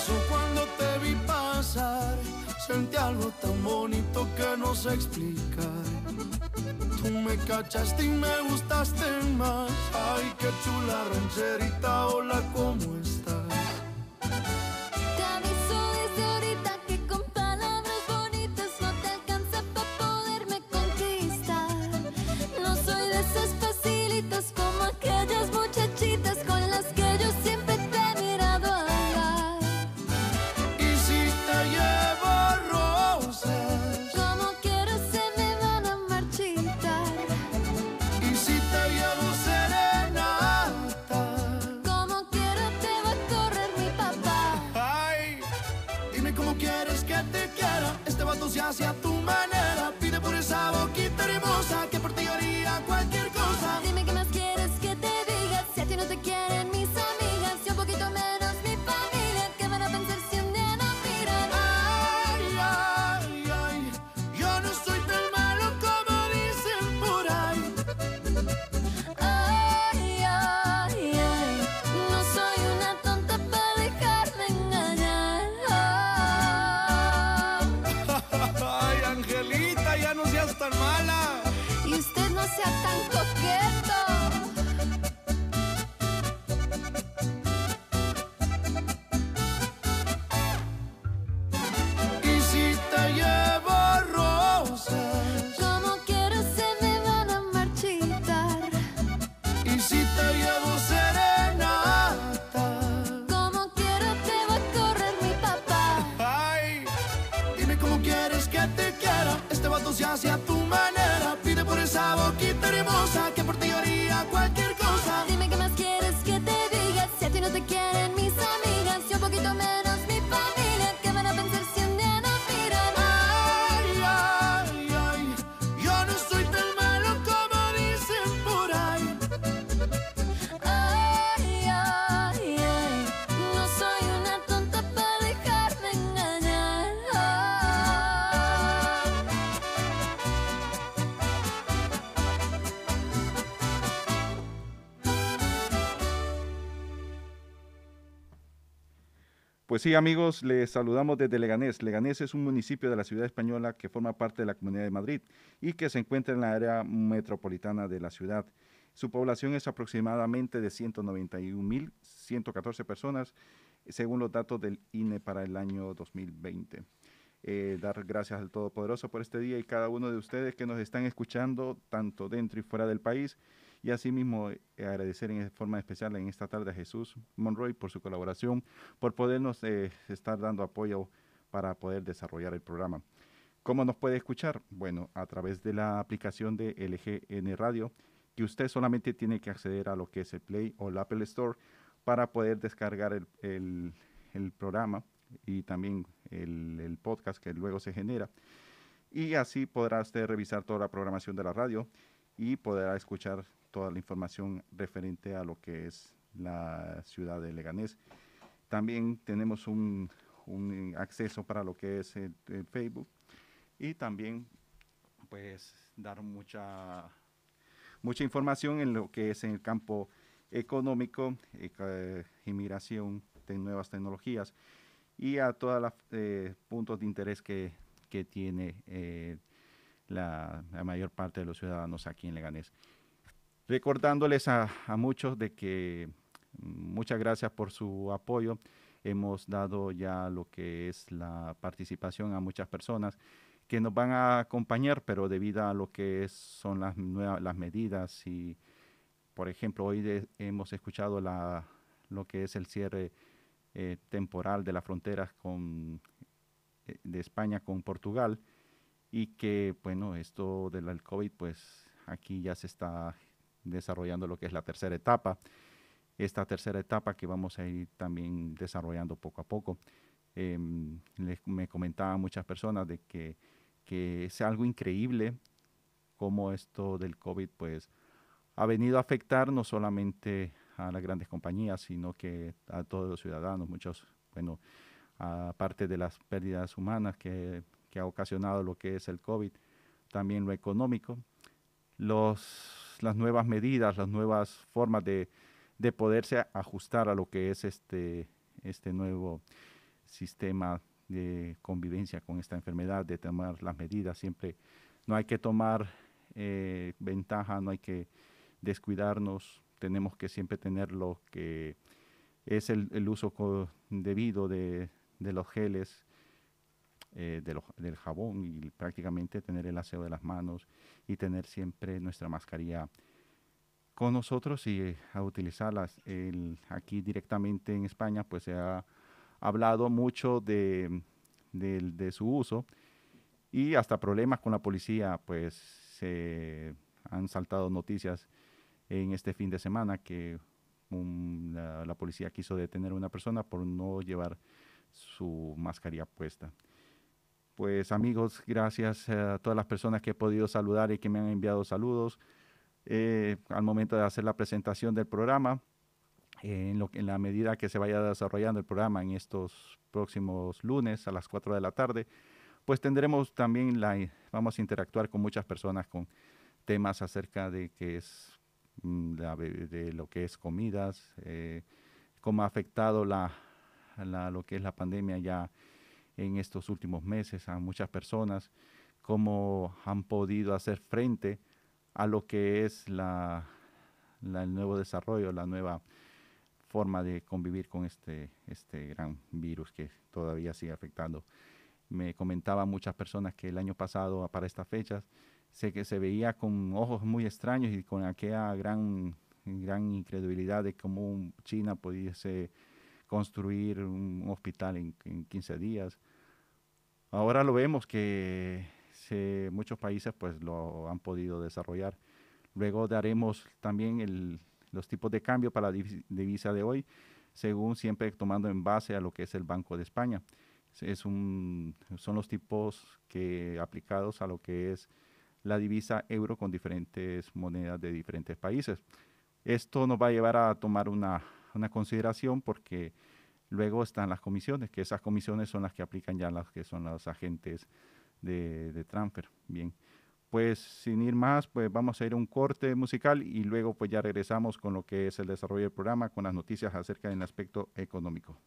eso cuando te vi pasar, sentí algo tan bonito que no sé explicar. Tú me cachaste y me gustaste más. Ay, qué chula rancherita, hola, ¿cómo Se hace a tu manera, Pues sí, amigos, les saludamos desde Leganés. Leganés es un municipio de la ciudad española que forma parte de la Comunidad de Madrid y que se encuentra en la área metropolitana de la ciudad. Su población es aproximadamente de 191.114 personas, según los datos del INE para el año 2020. Eh, dar gracias al Todopoderoso por este día y cada uno de ustedes que nos están escuchando, tanto dentro y fuera del país. Y asimismo eh, agradecer en forma especial en esta tarde a Jesús Monroy por su colaboración, por podernos eh, estar dando apoyo para poder desarrollar el programa. ¿Cómo nos puede escuchar? Bueno, a través de la aplicación de LGN Radio, que usted solamente tiene que acceder a lo que es el Play o el Apple Store para poder descargar el, el- el programa y también el, el podcast que luego se genera. Y así podrá usted revisar toda la programación de la radio y podrá escuchar toda la información referente a lo que es la ciudad de Leganés. También tenemos un, acceso para lo que es Facebook y también pues dar mucha mucha información en lo que es en el campo económico, eca- inmigración, de nuevas tecnologías y a todos los puntos de interés que, que tiene eh, la mayor parte de los ciudadanos aquí en Leganés. Recordándoles a, muchos de que mm, muchas gracias por su apoyo. Hemos dado ya lo que es la participación a muchas personas que nos van a acompañar, pero debido a lo que son las nuevas las medidas y, por ejemplo, hoy hemos escuchado lo que es el cierre eh, temporal de las fronteras con, eh, de España con Portugal y que, bueno, esto del COVID, pues aquí ya se está desarrollando lo que es la tercera etapa. Esta tercera etapa que vamos a ir también desarrollando poco a poco. Em, les- me comentaban muchas personas de que, que es algo increíble cómo esto del COVID pues ha venido a afectar no solamente a las grandes compañías, sino que a todos los ciudadanos, muchos, bueno, aparte de las pérdidas humanas que, que ha ocasionado lo que es el COVID, también lo económico, los, las nuevas medidas, las nuevas formas de, de poderse ajustar a lo que es este, este nuevo, sistema de convivencia con esta enfermedad, de tomar las medidas. Siempre no hay que tomar eh, ventaja, no hay que descuidarnos, tenemos que siempre tener lo que es el, uso debido de, los geles, eh, del jabón y prácticamente tener el aseo de las manos y tener siempre nuestra mascarilla con nosotros y eh, a utilizarlas. aquí directamente en España pues se ha hablado mucho de, su uso y hasta problemas con la policía pues se han saltado noticias en este fin de semana que la, policía quiso detener a una persona por no llevar su mascarilla puesta. Pues amigos, gracias a todas las personas que he podido saludar y que me han enviado saludos eh, al momento de hacer la presentación del programa. en, la medida que se vaya desarrollando el programa en estos próximos lunes a las 4 de la tarde, pues tendremos también la, vamos a interactuar con muchas personas con temas acerca de qué es Mm, de lo que es comidas, eh, cómo ha afectado la, lo que es la pandemia ya en estos últimos meses a muchas personas, cómo han podido hacer frente a lo que es la, el nuevo desarrollo, la nueva forma de convivir con este, este gran virus que todavía sigue afectando. Me comentaban muchas personas que el año pasado, para estas fechas, sé que se veía con ojos muy extraños y con aquella gran, gran incredulidad de cómo China pudiese construir un hospital en, en 15 días. Ahora lo vemos que muchos países pues lo han podido desarrollar. Luego daremos también los tipos de cambio para la divisa de hoy, según siempre tomando en base a lo que es el Banco de España. Es un, son los tipos que aplicados a lo que es la divisa euro con diferentes monedas de diferentes países. Esto nos va a llevar a tomar una, consideración porque luego están las comisiones, que esas comisiones son las que aplican ya las que son los agentes de, de transfer. Bien, pues sin ir más, pues vamos a ir a un corte musical y luego pues ya regresamos con lo que es el desarrollo del programa, con las noticias acerca del aspecto económico.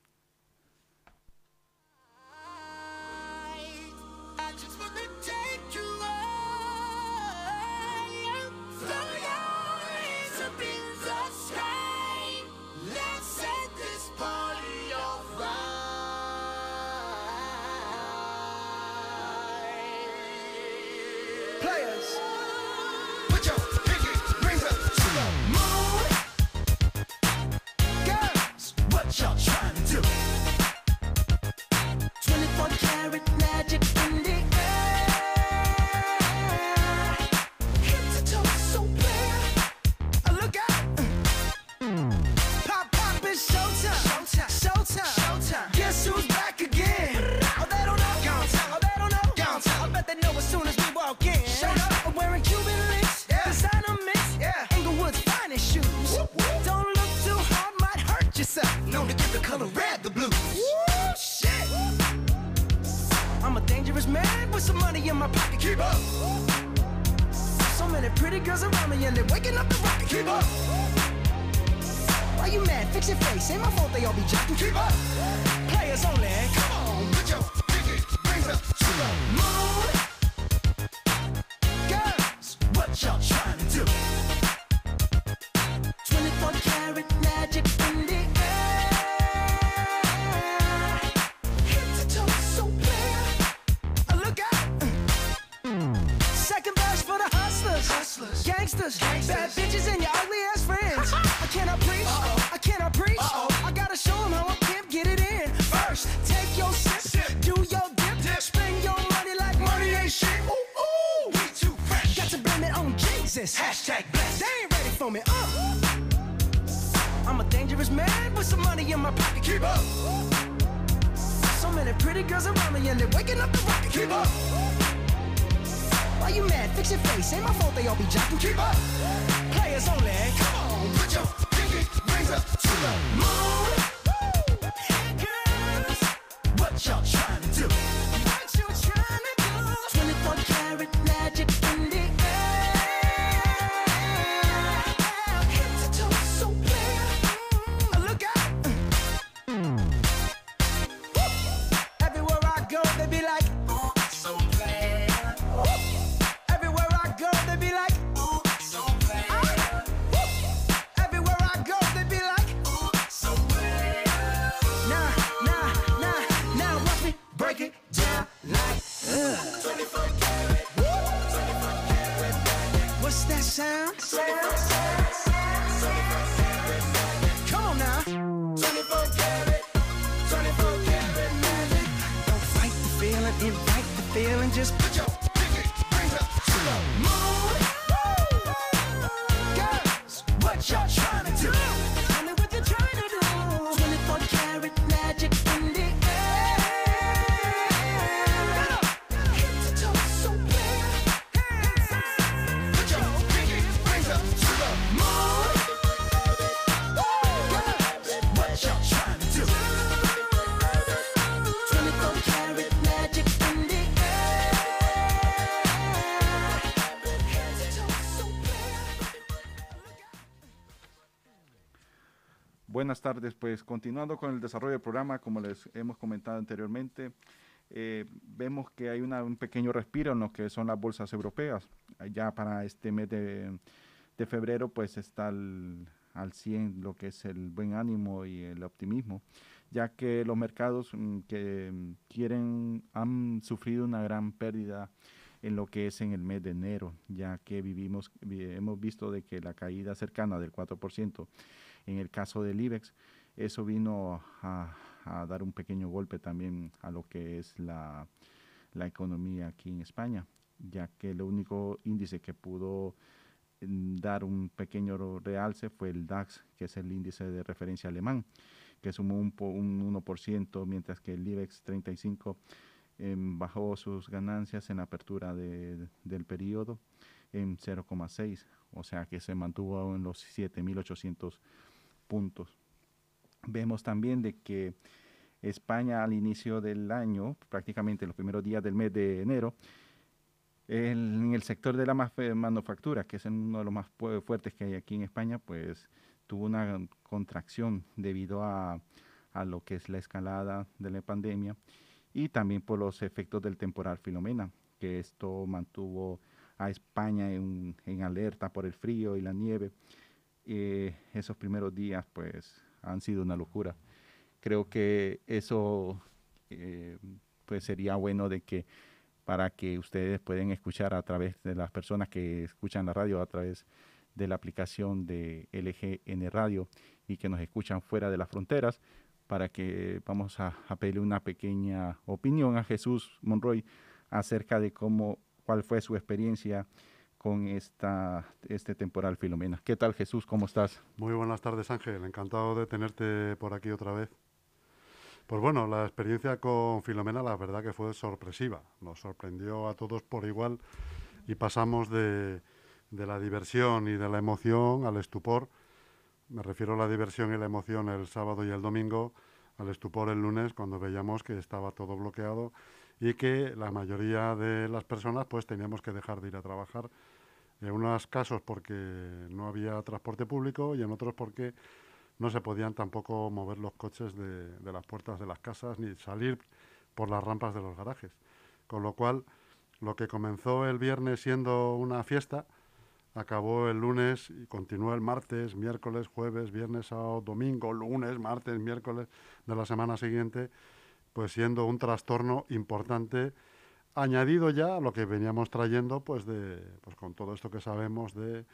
gangsters, gangsters, bad bitches, and your ugly ass friends. I cannot preach, Uh-oh. I cannot preach. Uh-oh. I gotta show them how I pimp get it in. First, take your sip, sip. do your dip, dip, spend your money like money ain't shit. Ooh, ooh, we too fresh. Got to blame it on Jesus. Hashtag blessed. They ain't ready for me. Uh. I'm a dangerous man with some money in my pocket. Keep up. So many pretty girls around me, and they're waking up the rocket. Keep up. Why you mad? Fix your face. Ain't my fault they all be jocking. Keep up. Players only. Come on, put your pinky rings up to the moon. Buenas tardes, pues continuando con el desarrollo del programa, como les hemos comentado anteriormente, eh, vemos que hay una- un pequeño respiro en lo que son las bolsas europeas. Ya para este mes de, de febrero, pues está al, al 100 lo que es el buen ánimo y el optimismo, ya que los mercados mm, que quieren han sufrido una gran pérdida en lo que es en el mes de enero, ya que vivimos, vi- hemos visto de que la caída cercana del 4% en el caso del IBEX, eso vino a, dar un pequeño golpe también a lo que es la, economía aquí en España, ya que el único índice que pudo mm, dar un pequeño realce fue el DAX, que es el índice de referencia alemán, que sumó un, po- un 1%, mientras que el IBEX 35 em, bajó sus ganancias en la apertura de- del periodo en 0,6, o sea que se mantuvo en los 7.800 puntos. Vemos también de que España al inicio del año, prácticamente los primeros días del mes de enero, en el sector de la manufactura, que es uno de los más fuertes que hay aquí en España, pues tuvo una contracción debido a, a lo que es la escalada de la pandemia y también por los efectos del temporal Filomena, que esto mantuvo a España en, en alerta por el frío y la nieve. Eh, esos primeros días pues han sido una locura. Creo que eso eh, pues sería bueno de que para que ustedes pueden escuchar a través de las personas que escuchan la radio a través de la aplicación de LGN Radio y que nos escuchan fuera de las fronteras, para que vamos a, a pedirle una pequeña opinión a Jesús Monroy acerca de cómo, cuál fue su experiencia con esta, este temporal Filomena. ¿Qué tal Jesús? ¿Cómo estás? Muy buenas tardes, Ángel. Encantado de tenerte por aquí otra vez. Pues bueno, la experiencia con Filomena, la verdad que fue sorpresiva. Nos sorprendió a todos por igual y pasamos de, de la diversión y de la emoción al estupor. Me refiero a la diversión y la emoción el sábado y el domingo, al estupor el lunes cuando veíamos que estaba todo bloqueado y que la mayoría de las personas pues teníamos que dejar de ir a trabajar. En unos casos porque no había transporte público y en otros porque no se podían tampoco mover los coches de, de las puertas de las casas ni salir por las rampas de los garajes. Con lo cual, lo que comenzó el viernes siendo una fiesta, acabó el lunes y continuó el martes, miércoles, jueves, viernes, sábado, domingo, lunes, martes, miércoles de la semana siguiente, pues siendo un trastorno importante añadido ya a lo que veníamos trayendo pues de pues con todo esto que sabemos de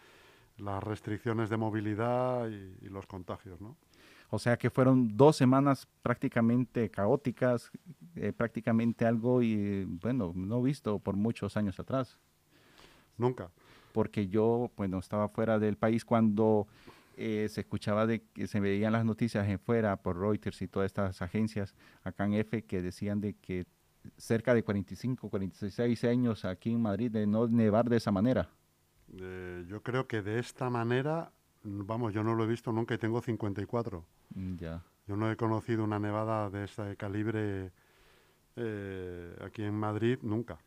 las restricciones de movilidad y, y los contagios, ¿no? O sea que fueron dos semanas prácticamente caóticas, eh, prácticamente algo y bueno, no visto por muchos años atrás. Nunca. Porque yo, bueno, estaba fuera del país cuando eh, se escuchaba de que se veían las noticias en fuera por Reuters y todas estas agencias acá en F que decían de que cerca de 45, 46 años aquí en Madrid de no nevar de esa manera. Eh, yo creo que de esta manera, vamos, yo no lo he visto nunca y tengo 54. Mm, Ya. Yo no he conocido una nevada de este calibre eh, aquí en Madrid nunca.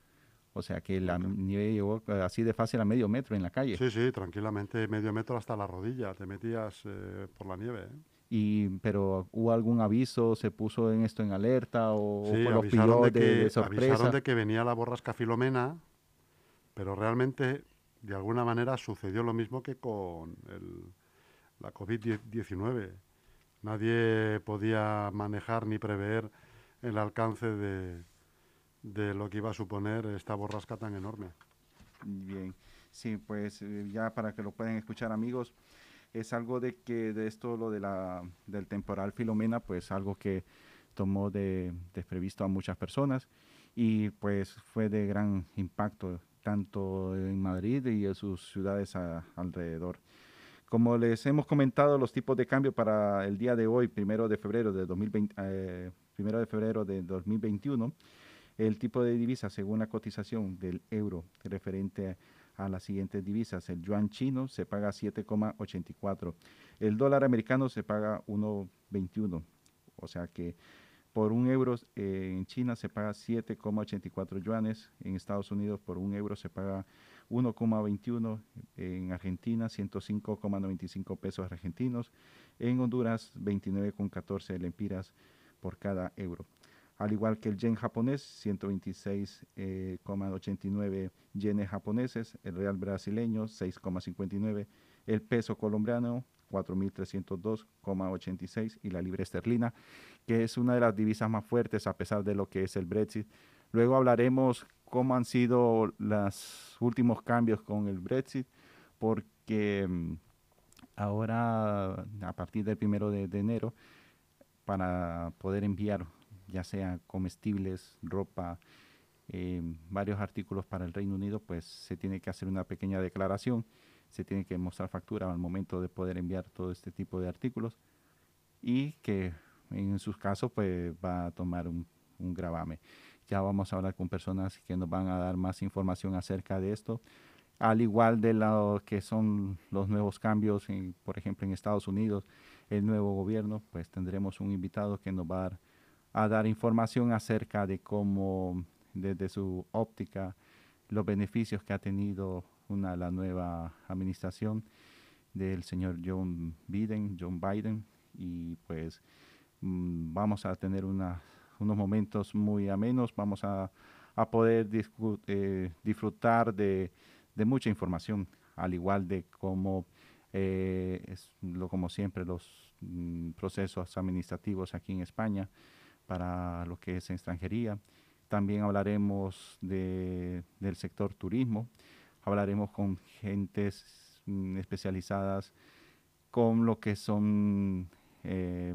O sea que la nieve llegó así de fácil a medio metro en la calle. Sí, sí, tranquilamente medio metro hasta la rodilla, te metías eh, por la nieve. ¿eh? Y, pero hubo algún aviso, se puso en esto en alerta o, Sí, o los avisaron pilló de, de, que, de sorpresa. avisaron de que venía la borrasca Filomena, pero realmente, de alguna manera, sucedió lo mismo que con el- la COVID-19. Nadie podía manejar ni prever el alcance de, de lo que iba a suponer esta borrasca tan enorme. Bien, sí, pues eh, ya para que lo puedan escuchar amigos, es algo de que de esto, lo de la, del temporal Filomena, pues algo que tomó de desprevisto a muchas personas y pues fue de gran impacto tanto en Madrid y en sus ciudades alrededor. Como les hemos comentado, los tipos de cambio para el día de hoy, primero de febrero de 2020, eh, primero de febrero de 2021, el tipo de divisa según la cotización del euro referente a las siguientes divisas. El yuan chino se paga 7,84. El dólar americano se paga 1,21. O sea que por un euro eh, en China se paga 7,84 yuanes. En Estados Unidos por un euro se paga 1,21. En Argentina 105,95 pesos argentinos. En Honduras 29,14 lempiras por cada euro al igual que el yen japonés, 126,89 yenes japoneses, el real brasileño, 6,59, el peso colombiano, 4.302,86 y la libra esterlina, que es una de las divisas más fuertes a pesar de lo que es el Brexit. Luego hablaremos cómo han sido los últimos cambios con el Brexit, porque mm, ahora, a partir del primero de enero, para poder enviar ya sea comestibles, ropa, eh, varios artículos para el Reino Unido, pues se tiene que hacer una pequeña declaración, se tiene que mostrar factura al momento de poder enviar todo este tipo de artículos y que en sus casos pues va a tomar un, un gravame. Ya vamos a hablar con personas que nos van a dar más información acerca de esto, al igual de lo que son los nuevos cambios, por ejemplo en Estados Unidos, el nuevo gobierno, pues tendremos un invitado que nos va a dar a dar información acerca de cómo, desde su óptica, los beneficios que ha tenido una, la nueva administración del señor John Biden, John Biden, y pues mm, vamos a tener una, unos momentos muy amenos, vamos a, a poder eh, disfrutar de, de mucha información, al igual de cómo, eh, es lo, como siempre, los mm, procesos administrativos aquí en España, para lo que es extranjería. También hablaremos de, del sector turismo, hablaremos con gentes mm, especializadas con lo que son eh,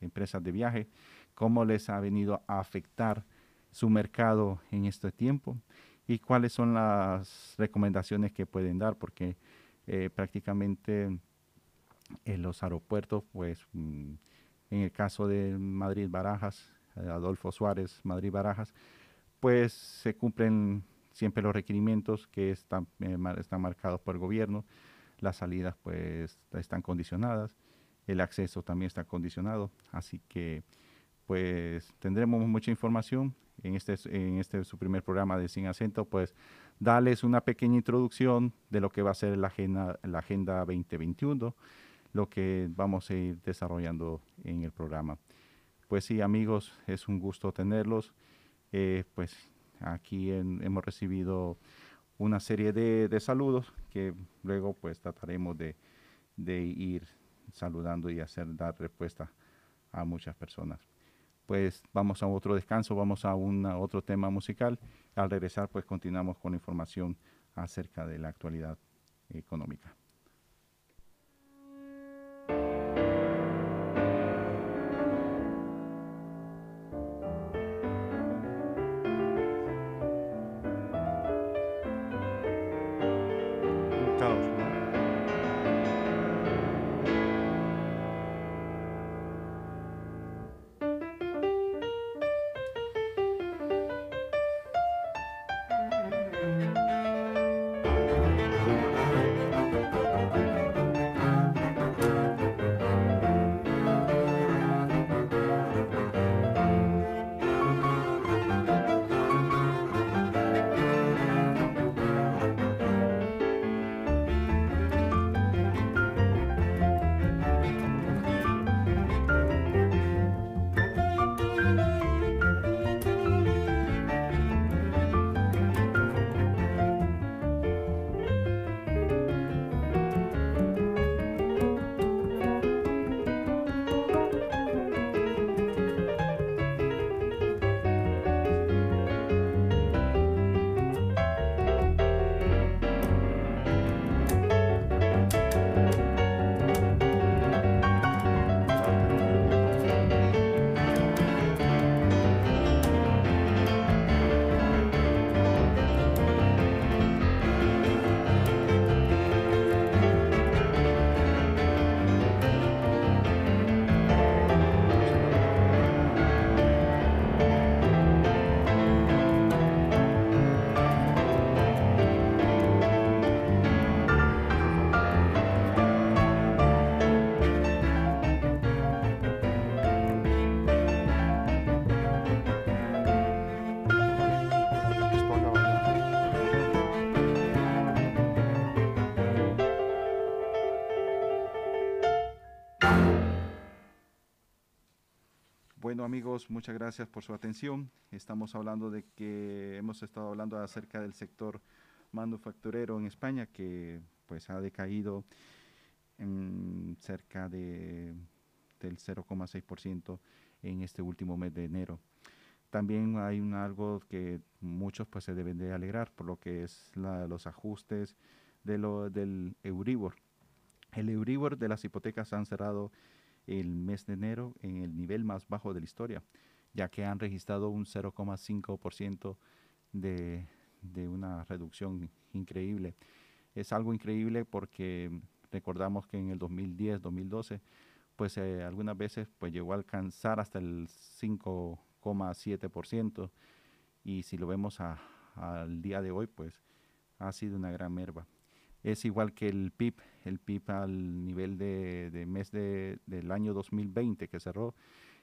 empresas de viaje, cómo les ha venido a afectar su mercado en este tiempo y cuáles son las recomendaciones que pueden dar, porque eh, prácticamente en los aeropuertos, pues mm, en el caso de Madrid Barajas, eh, Adolfo Suárez, Madrid Barajas, pues se cumplen siempre los requerimientos que están, eh, están marcados por el gobierno, las salidas pues están condicionadas, el acceso también está condicionado, así que pues tendremos mucha información en este, en este su primer programa de Sin Acento, pues darles una pequeña introducción de lo que va a ser la agenda, la agenda 2021, lo que vamos a ir desarrollando en el programa. Pues sí, amigos, es un gusto tenerlos. Eh, pues aquí hemos recibido una serie de, saludos que luego pues trataremos de, ir saludando y hacer dar respuesta a muchas personas. Pues vamos a otro descanso, vamos a un otro tema musical. Al regresar pues continuamos con información acerca de la actualidad económica. Bueno amigos, muchas gracias por su atención. Estamos hablando de que hemos estado hablando acerca del sector manufacturero en España que pues ha decaído en cerca de, del 0,6% en este último mes de enero. También hay un, algo que muchos pues se deben de alegrar por lo que es la, los ajustes de lo, del Euribor. El Euribor de las hipotecas han cerrado el mes de enero en el nivel más bajo de la historia, ya que han registrado un 0,5% de, de una reducción increíble. Es algo increíble porque recordamos que en el 2010, 2012, pues eh, algunas veces pues llegó a alcanzar hasta el 5,7% y si lo vemos al día de hoy, pues ha sido una gran merva. Es igual que el PIB, el PIB al nivel de, mes de, del año 2020 que cerró,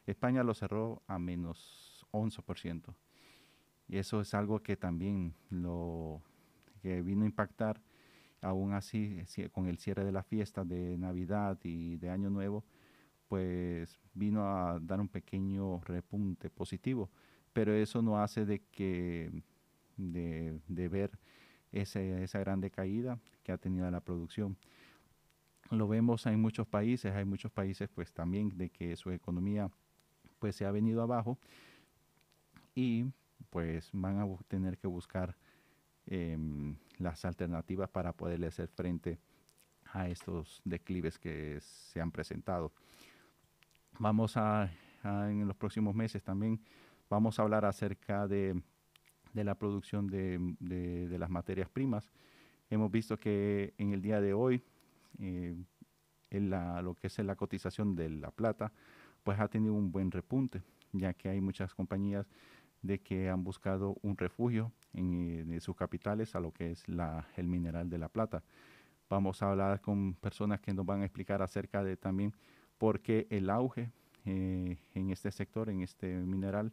España lo cerró a menos 11%. Y eso es algo que también lo que vino a impactar, aún así, si- con el cierre de la fiesta de Navidad y de Año Nuevo, pues vino a dar un pequeño repunte positivo. Pero eso no hace de que de, de ver ese- esa gran decaída que ha tenido la producción. Lo vemos en muchos países, hay muchos países pues también de que su economía pues se ha venido abajo y pues van a tener que buscar em, las alternativas para poderle hacer frente a estos declives que se han presentado. Vamos a, a- en los próximos meses también vamos a hablar acerca de, de la producción de, de- las materias primas. Hemos visto que en el día de hoy eh, en la- lo que es la cotización de la plata, pues ha tenido un buen repunte, ya que hay muchas compañías de que han buscado un refugio en, eh, sus capitales a lo que es la, el mineral de la plata. Vamos a hablar con personas que nos van a explicar acerca de también por qué el auge eh, en este sector, en este mineral,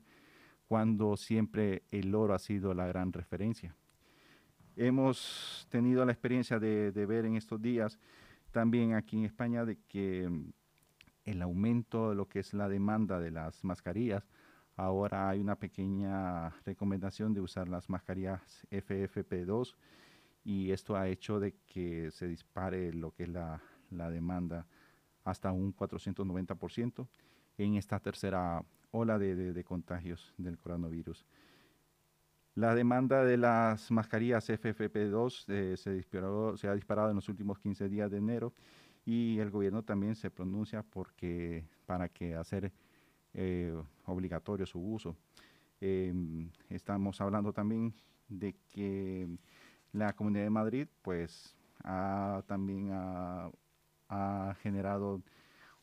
cuando siempre el oro ha sido la gran referencia. Hemos tenido la experiencia de, de ver en estos días también aquí en España de que mm, el aumento de lo que es la demanda de las mascarillas, ahora hay una pequeña recomendación de usar las mascarillas FFP2 y esto ha hecho de que se dispare lo que es la, la demanda hasta un 490% en esta tercera ola de, de- de contagios del coronavirus. La demanda de las mascarillas FFP2 eh, se, disparó- se ha disparado en los últimos 15 días de enero y el gobierno también se pronuncia porque para que hacer eh, obligatorio su uso. Em, estamos hablando también de que la Comunidad de Madrid pues ha también ha generado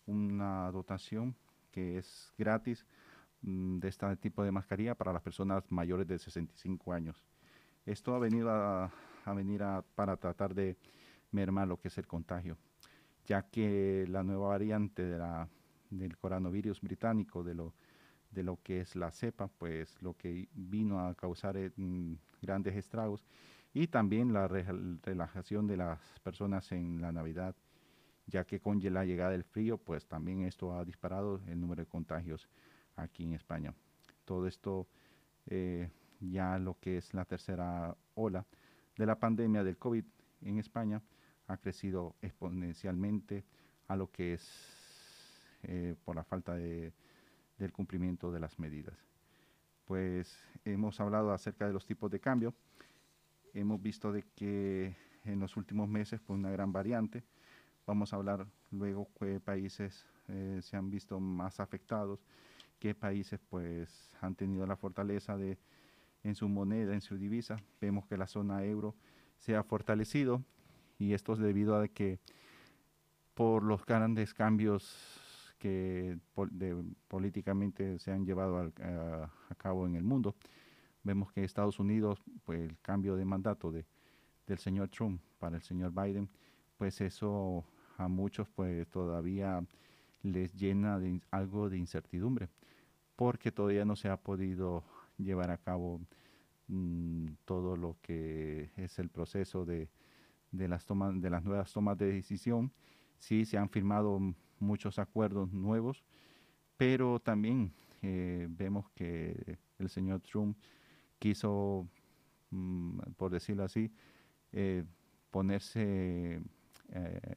una dotación que es gratis mm, de este tipo de mascarilla para las personas mayores de 65 años. Esto ha venido a, venir para tratar de mermar lo que es el contagio, ya que la nueva variante del coronavirus británico, de lo, de lo que es la cepa, pues lo que vino a causar eh, mm, grandes estragos y también la re- relajación de las personas en la Navidad ya que con la llegada del frío, pues también esto ha disparado el número de contagios aquí en España. Todo esto eh, ya lo que es la tercera ola de la pandemia del COVID en España ha crecido exponencialmente a lo que es eh, por la falta de, del cumplimiento de las medidas. Pues hemos hablado acerca de los tipos de cambio. Hemos visto de que en los últimos meses fue una gran variante. Vamos a hablar luego qué países eh, se han visto más afectados, qué países pues han tenido la fortaleza de en su moneda, en su divisa. Vemos que la zona euro se ha fortalecido y esto es debido a que por los grandes cambios que pol- de- políticamente se han llevado a, a cabo en el mundo. Vemos que Estados Unidos, pues el cambio de mandato de, del señor Trump para el señor Biden, pues eso a muchos pues todavía les llena algo de incertidumbre, porque todavía no se ha podido llevar a cabo mm, todo lo que es el proceso de, de las tomas de las nuevas tomas de decisión. Sí se han firmado muchos acuerdos nuevos, pero también eh, vemos que el señor Trump quiso, mm, por decirlo así, eh, ponerse eh,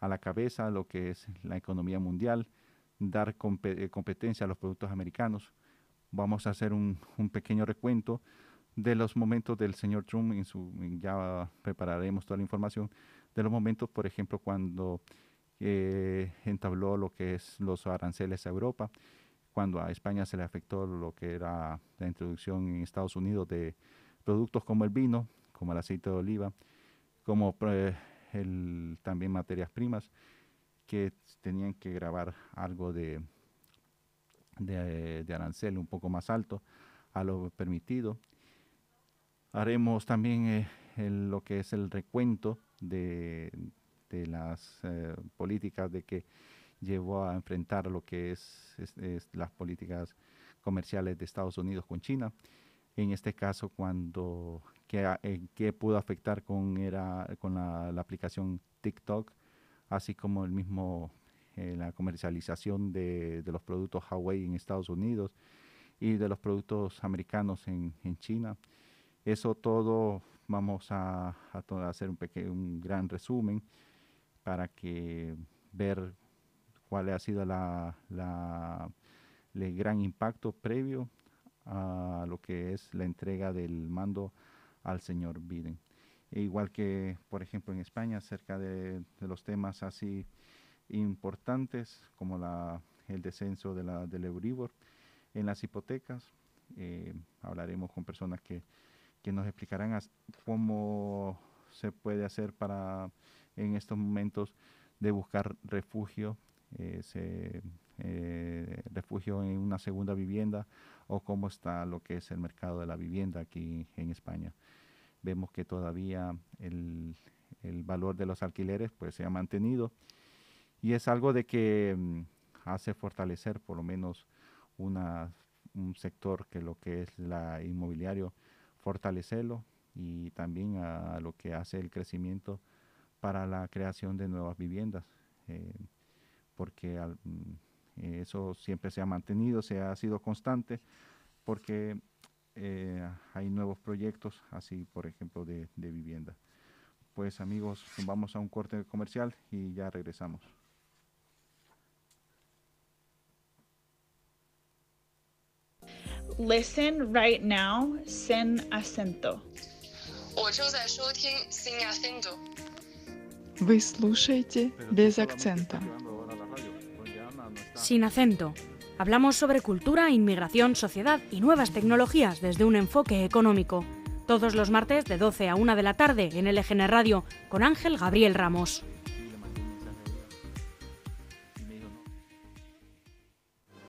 a la cabeza lo que es la economía mundial, dar eh, competencia a los productos americanos. Vamos a hacer un, pequeño recuento de los momentos del señor Trump, ya prepararemos toda la información, de los momentos, por ejemplo, cuando eh, entabló lo que es los aranceles a Europa, cuando a España se le afectó lo que era la introducción en Estados Unidos de productos como el vino, como el aceite de oliva, como eh, el, también materias primas que tenían que grabar algo de, de, de arancel un poco más alto a lo permitido. Haremos también eh, el- lo que es el recuento de, de las eh, políticas de que llevó a enfrentar lo que es, es- es las políticas comerciales de Estados Unidos con China. En este caso, cuando que, a- que pudo afectar con era con la, aplicación TikTok, así como el mismo eh, la comercialización de, de los productos Huawei en Estados Unidos y de los productos americanos en, en China. Eso todo vamos a, hacer un, peque- un gran resumen para que ver cuál ha sido la, la- el gran impacto previo a lo que es la entrega del mando al señor Biden. E igual que, por ejemplo, en España, acerca de, los temas así importantes como la, el descenso de la, del Euribor en las hipotecas, eh, hablaremos con personas que, que nos explicarán cómo se puede hacer para en estos momentos de buscar refugio, eh, se- eh, refugio en una segunda vivienda o cómo está lo que es el mercado de la vivienda aquí en España. Vemos que todavía el, el valor de los alquileres pues se ha mantenido y es algo de que mm, hace fortalecer por lo menos una, un sector que lo que es la inmobiliario, fortalecerlo y también a, lo que hace el crecimiento para la creación de nuevas viviendas, eh, porque al- mm, eh, eso siempre se ha mantenido, se ha sido constante, porque eh, hay nuevos proyectos, así por ejemplo de, vivienda. Pues amigos, vamos a un corte comercial y ya regresamos. Listen right now sin acento. Вы слушаете без акцента. Sin acento. Hablamos sobre cultura, inmigración, sociedad y nuevas tecnologías desde un enfoque económico. Todos los martes de 12 a 1 de la tarde en LGN Radio con Ángel Gabriel Ramos.